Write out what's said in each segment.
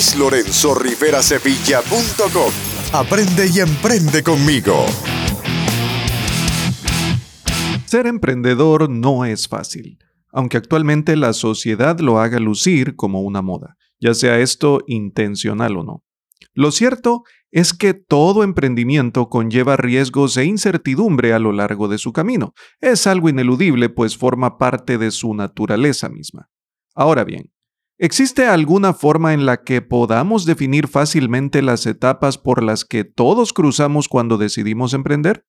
luislorenzorriverasevilla.com. Aprende y emprende conmigo. Ser emprendedor no es fácil, aunque actualmente la sociedad lo haga lucir como una moda, ya sea esto intencional o no. Lo cierto es que todo emprendimiento conlleva riesgos e incertidumbre a lo largo de su camino. Es algo ineludible, pues forma parte de su naturaleza misma. Ahora bien, ¿existe alguna forma en la que podamos definir fácilmente las etapas por las que todos cruzamos cuando decidimos emprender?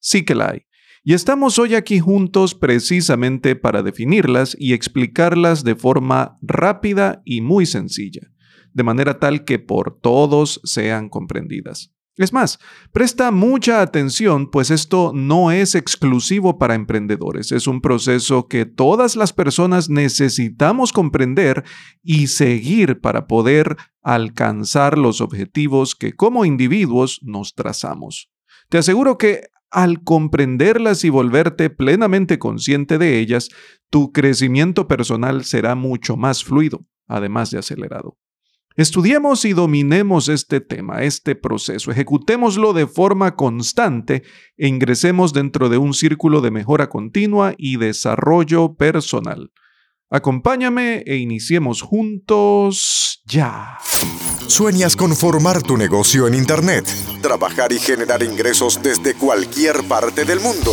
Sí que la hay. Y estamos hoy aquí juntos precisamente para definirlas y explicarlas de forma rápida y muy sencilla, de manera tal que por todos sean comprendidas. Es más, presta mucha atención, pues esto no es exclusivo para emprendedores, es un proceso que todas las personas necesitamos comprender y seguir para poder alcanzar los objetivos que como individuos nos trazamos. Te aseguro que al comprenderlas y volverte plenamente consciente de ellas, tu crecimiento personal será mucho más fluido, además de acelerado. Estudiemos y dominemos este tema, este proceso, ejecutémoslo de forma constante e ingresemos dentro de un círculo de mejora continua y desarrollo personal. Acompáñame e iniciemos juntos ya. ¿Sueñas con formar tu negocio en Internet? Trabajar y generar ingresos desde cualquier parte del mundo.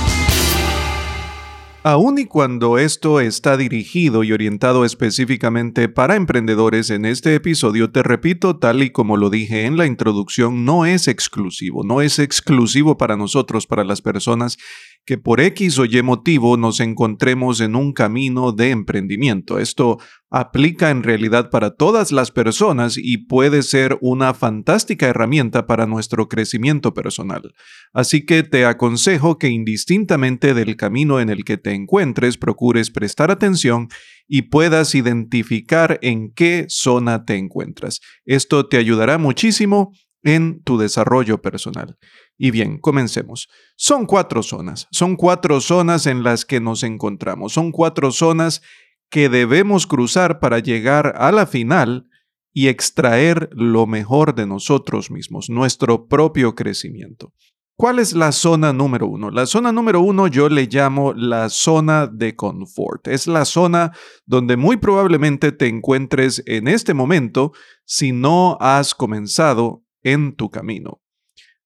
Aun y cuando esto está dirigido y orientado específicamente para emprendedores, en este episodio te repito, tal y como lo dije en la introducción, no es exclusivo, no es exclusivo para nosotros, para las personas que por X o Y motivo nos encontremos en un camino de emprendimiento. Esto aplica en realidad para todas las personas y puede ser una fantástica herramienta para nuestro crecimiento personal. Así que te aconsejo que indistintamente del camino en el que te encuentres, procures prestar atención y puedas identificar en qué zona te encuentras. Esto te ayudará muchísimo en tu desarrollo personal. Y bien, comencemos. Son cuatro zonas, son cuatro zonas en las que nos encontramos, son cuatro zonas que debemos cruzar para llegar a la final y extraer lo mejor de nosotros mismos, nuestro propio crecimiento. ¿Cuál es la zona número uno? La zona número uno yo le llamo la zona de confort. Es la zona donde muy probablemente te encuentres en este momento si no has comenzado en tu camino.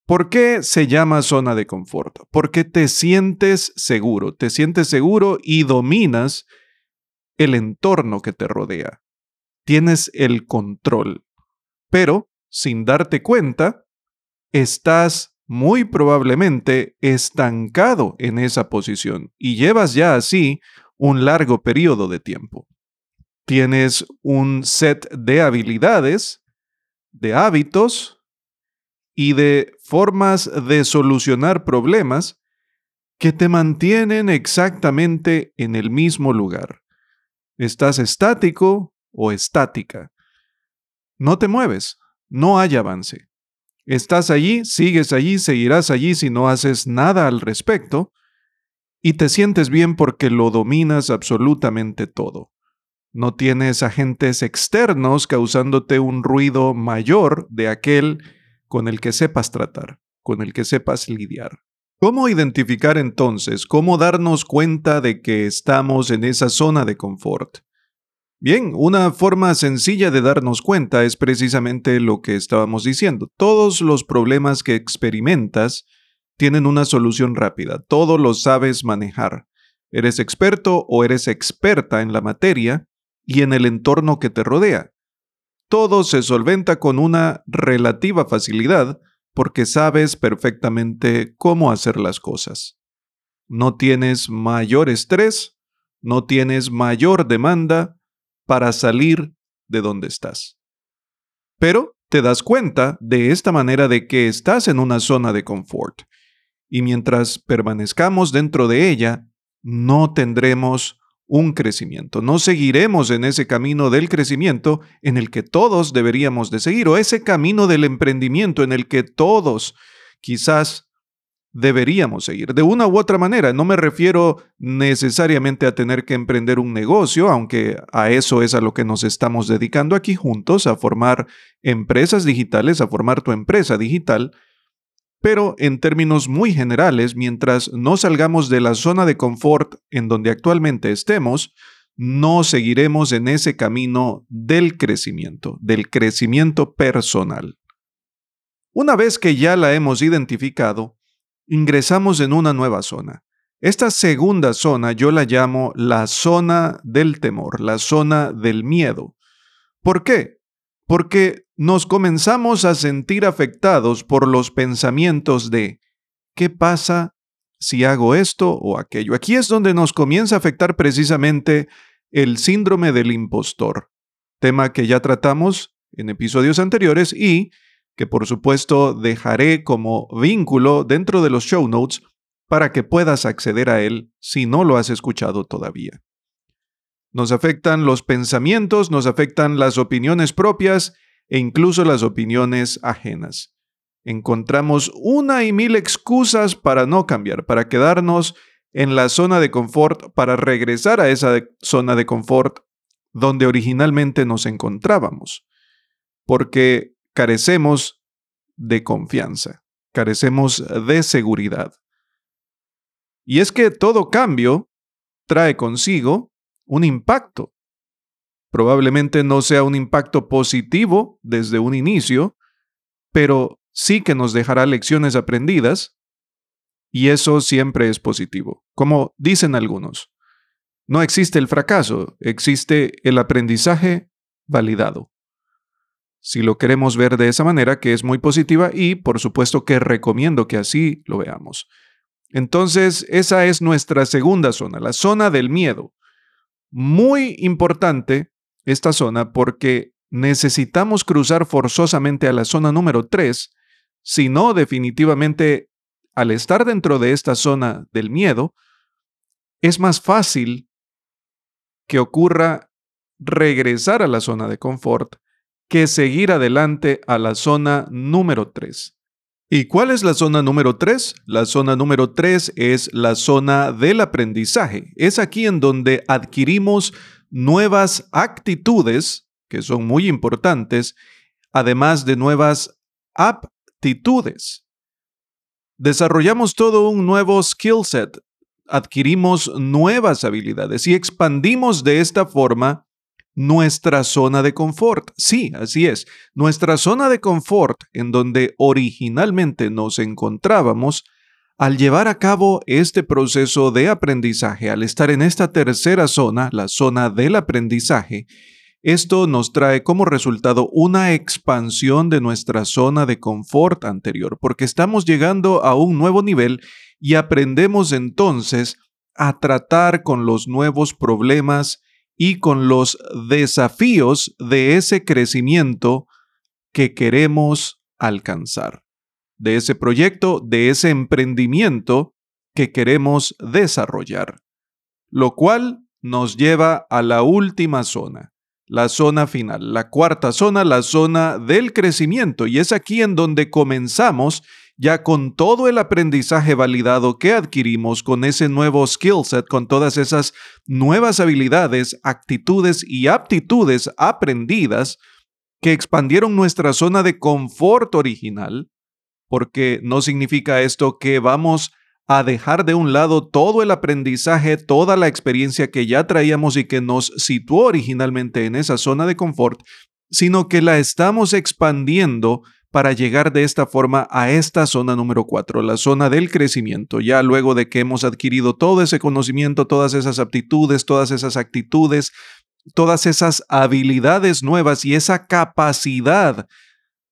¿Por qué se llama zona de confort? Porque te sientes seguro, te sientes seguro y dominas el entorno que te rodea. Tienes el control. Pero, sin darte cuenta, estás muy probablemente estancado en esa posición y llevas ya así un largo periodo de tiempo. Tienes un set de habilidades, de hábitos, y de formas de solucionar problemas que te mantienen exactamente en el mismo lugar. Estás estático o estática. No te mueves, no hay avance. Estás allí, sigues allí, seguirás allí si no haces nada al respecto, y te sientes bien porque lo dominas absolutamente todo. No tienes agentes externos causándote un ruido mayor de aquel con el que sepas tratar, con el que sepas lidiar. ¿Cómo identificar entonces, cómo darnos cuenta de que estamos en esa zona de confort? Bien, una forma sencilla de darnos cuenta es precisamente lo que estábamos diciendo. Todos los problemas que experimentas tienen una solución rápida, todo lo sabes manejar. Eres experto o eres experta en la materia y en el entorno que te rodea todo se solventa con una relativa facilidad porque sabes perfectamente cómo hacer las cosas. No tienes mayor estrés, no tienes mayor demanda para salir de donde estás. Pero te das cuenta de esta manera de que estás en una zona de confort. y mientras permanezcamos dentro de ella, no tendremos un crecimiento. No seguiremos en ese camino del crecimiento en el que todos deberíamos de seguir, o ese camino del emprendimiento en el que todos quizás deberíamos seguir. De una u otra manera, no me refiero necesariamente a tener que emprender un negocio, aunque a eso es a lo que nos estamos dedicando aquí juntos, a formar empresas digitales, a formar tu empresa digital, pero en términos muy generales, mientras no salgamos de la zona de confort en donde actualmente estemos, no seguiremos en ese camino del crecimiento, del crecimiento personal. Una vez que ya la hemos identificado, ingresamos en una nueva zona. Esta segunda zona yo la llamo la zona del temor, la zona del miedo. ¿Por qué? Porque nos comenzamos a sentir afectados por los pensamientos de ¿qué pasa si hago esto o aquello? Aquí es donde nos comienza a afectar precisamente el síndrome del impostor, tema que ya tratamos en episodios anteriores y que por supuesto dejaré como vínculo dentro de los show notes para que puedas acceder a él si no lo has escuchado todavía. Nos afectan los pensamientos, nos afectan las opiniones propias e incluso las opiniones ajenas. Encontramos una y mil excusas para no cambiar, para quedarnos en la zona de confort, para regresar a esa zona de confort donde originalmente nos encontrábamos. Porque carecemos de confianza, carecemos de seguridad. Y es que todo cambio trae consigo un impacto. Probablemente no sea un impacto positivo desde un inicio, pero sí que nos dejará lecciones aprendidas y eso siempre es positivo. Como dicen algunos, no existe el fracaso, existe el aprendizaje validado si lo queremos ver de esa manera, que es muy positiva y por supuesto que recomiendo que así lo veamos. Entonces, esa es nuestra segunda zona, la zona del miedo. Muy importante esta zona porque necesitamos cruzar forzosamente a la zona número 3, si no definitivamente al estar dentro de esta zona del miedo, es más fácil que ocurra regresar a la zona de confort que seguir adelante a la zona número 3. ¿Y cuál es la zona número 3? La zona número 3 es la zona del aprendizaje. Es aquí en donde adquirimos nuevas actitudes, que son muy importantes, además de nuevas aptitudes. Desarrollamos todo un nuevo skill set, adquirimos nuevas habilidades y expandimos de esta forma nuestra zona de confort. Sí, así es. Nuestra zona de confort en donde originalmente nos encontrábamos, al llevar a cabo este proceso de aprendizaje, al estar en esta tercera zona, la zona del aprendizaje, esto nos trae como resultado una expansión de nuestra zona de confort anterior, porque estamos llegando a un nuevo nivel y aprendemos entonces a tratar con los nuevos problemas y con los desafíos de ese crecimiento que queremos alcanzar, de ese proyecto, de ese emprendimiento que queremos desarrollar, lo cual nos lleva a la última zona, la zona final, la cuarta zona, la zona del crecimiento, y es aquí en donde comenzamos ya con todo el aprendizaje validado que adquirimos con ese nuevo skill set, con todas esas nuevas habilidades, actitudes y aptitudes aprendidas que expandieron nuestra zona de confort original, porque no significa esto que vamos a dejar de un lado todo el aprendizaje, toda la experiencia que ya traíamos y que nos situó originalmente en esa zona de confort, sino que la estamos expandiendo para llegar de esta forma a esta zona número 4, la zona del crecimiento. Ya luego de que hemos adquirido todo ese conocimiento, todas esas aptitudes, todas esas actitudes, todas esas habilidades nuevas y esa capacidad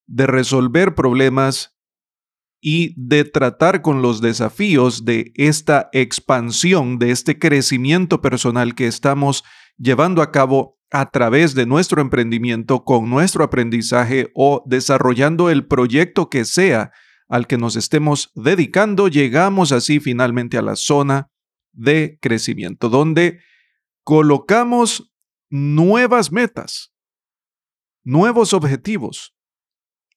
de resolver problemas y de tratar con los desafíos de esta expansión, de este crecimiento personal que estamos llevando a cabo a través de nuestro emprendimiento, con nuestro aprendizaje o desarrollando el proyecto que sea al que nos estemos dedicando, llegamos así finalmente a la zona de crecimiento, donde colocamos nuevas metas, nuevos objetivos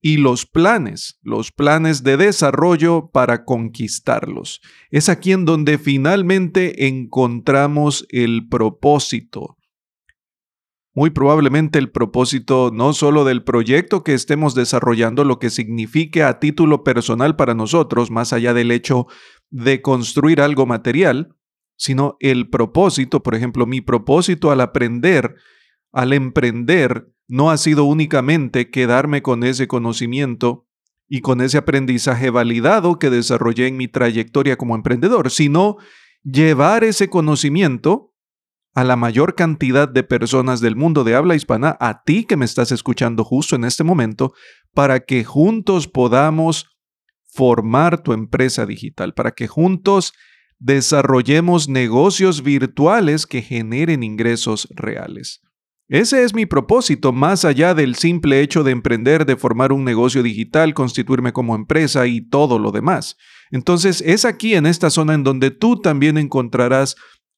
y los planes, los planes de desarrollo para conquistarlos. Es aquí en donde finalmente encontramos el propósito, muy probablemente el propósito no solo del proyecto que estemos desarrollando, lo que signifique a título personal para nosotros, más allá del hecho de construir algo material, sino el propósito, por ejemplo, mi propósito al aprender, al emprender, no ha sido únicamente quedarme con ese conocimiento y con ese aprendizaje validado que desarrollé en mi trayectoria como emprendedor, sino llevar ese conocimiento a la mayor cantidad de personas del mundo de habla hispana, a ti que me estás escuchando justo en este momento, para que juntos podamos formar tu empresa digital, para que juntos desarrollemos negocios virtuales que generen ingresos reales. Ese es mi propósito, más allá del simple hecho de emprender, de formar un negocio digital, constituirme como empresa y todo lo demás. Entonces es aquí en esta zona en donde tú también encontrarás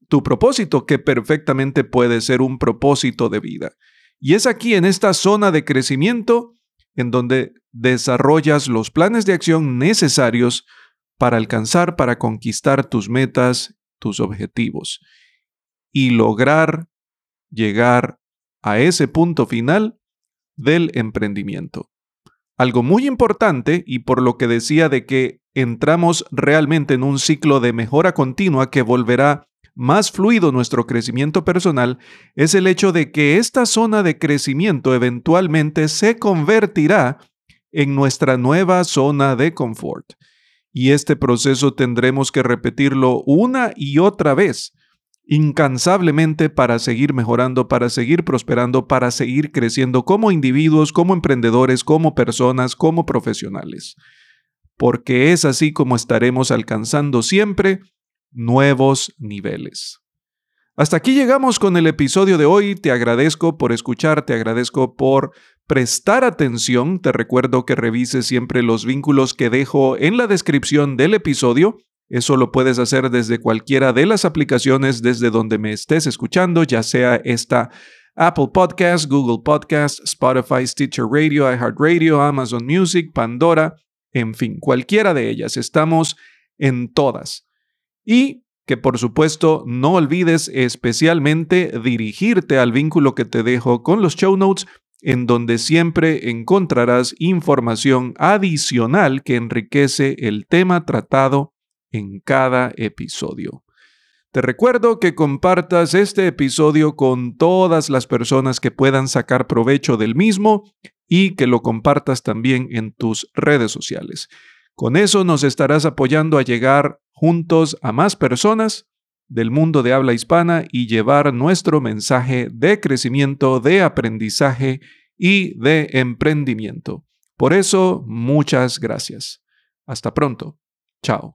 tu propósito, que perfectamente puede ser un propósito de vida. Y es aquí, en esta zona de crecimiento, en donde desarrollas los planes de acción necesarios para alcanzar, para conquistar tus metas, tus objetivos y lograr llegar a ese punto final del emprendimiento. Algo muy importante y por lo que decía de que entramos realmente en un ciclo de mejora continua que volverá más fluido nuestro crecimiento personal es el hecho de que esta zona de crecimiento eventualmente se convertirá en nuestra nueva zona de confort. Y este proceso tendremos que repetirlo una y otra vez, incansablemente para seguir mejorando, para seguir prosperando, para seguir creciendo como individuos, como emprendedores, como personas, como profesionales. Porque es así como estaremos alcanzando siempre nuevos niveles. Hasta aquí llegamos con el episodio de hoy. Te agradezco por escuchar, te agradezco por prestar atención. Te recuerdo que revises siempre los vínculos que dejo en la descripción del episodio. Eso lo puedes hacer desde cualquiera de las aplicaciones desde donde me estés escuchando, ya sea esta Apple Podcast, Google Podcast, Spotify, Stitcher Radio, iHeartRadio, Amazon Music, Pandora, en fin, cualquiera de ellas. Estamos en todas. Y que por supuesto no olvides especialmente dirigirte al vínculo que te dejo con los show notes, en donde siempre encontrarás información adicional que enriquece el tema tratado en cada episodio. Te recuerdo que compartas este episodio con todas las personas que puedan sacar provecho del mismo y que lo compartas también en tus redes sociales. Con eso nos estarás apoyando a llegar juntos a más personas del mundo de habla hispana y llevar nuestro mensaje de crecimiento, de aprendizaje y de emprendimiento. Por eso, muchas gracias. Hasta pronto. Chao.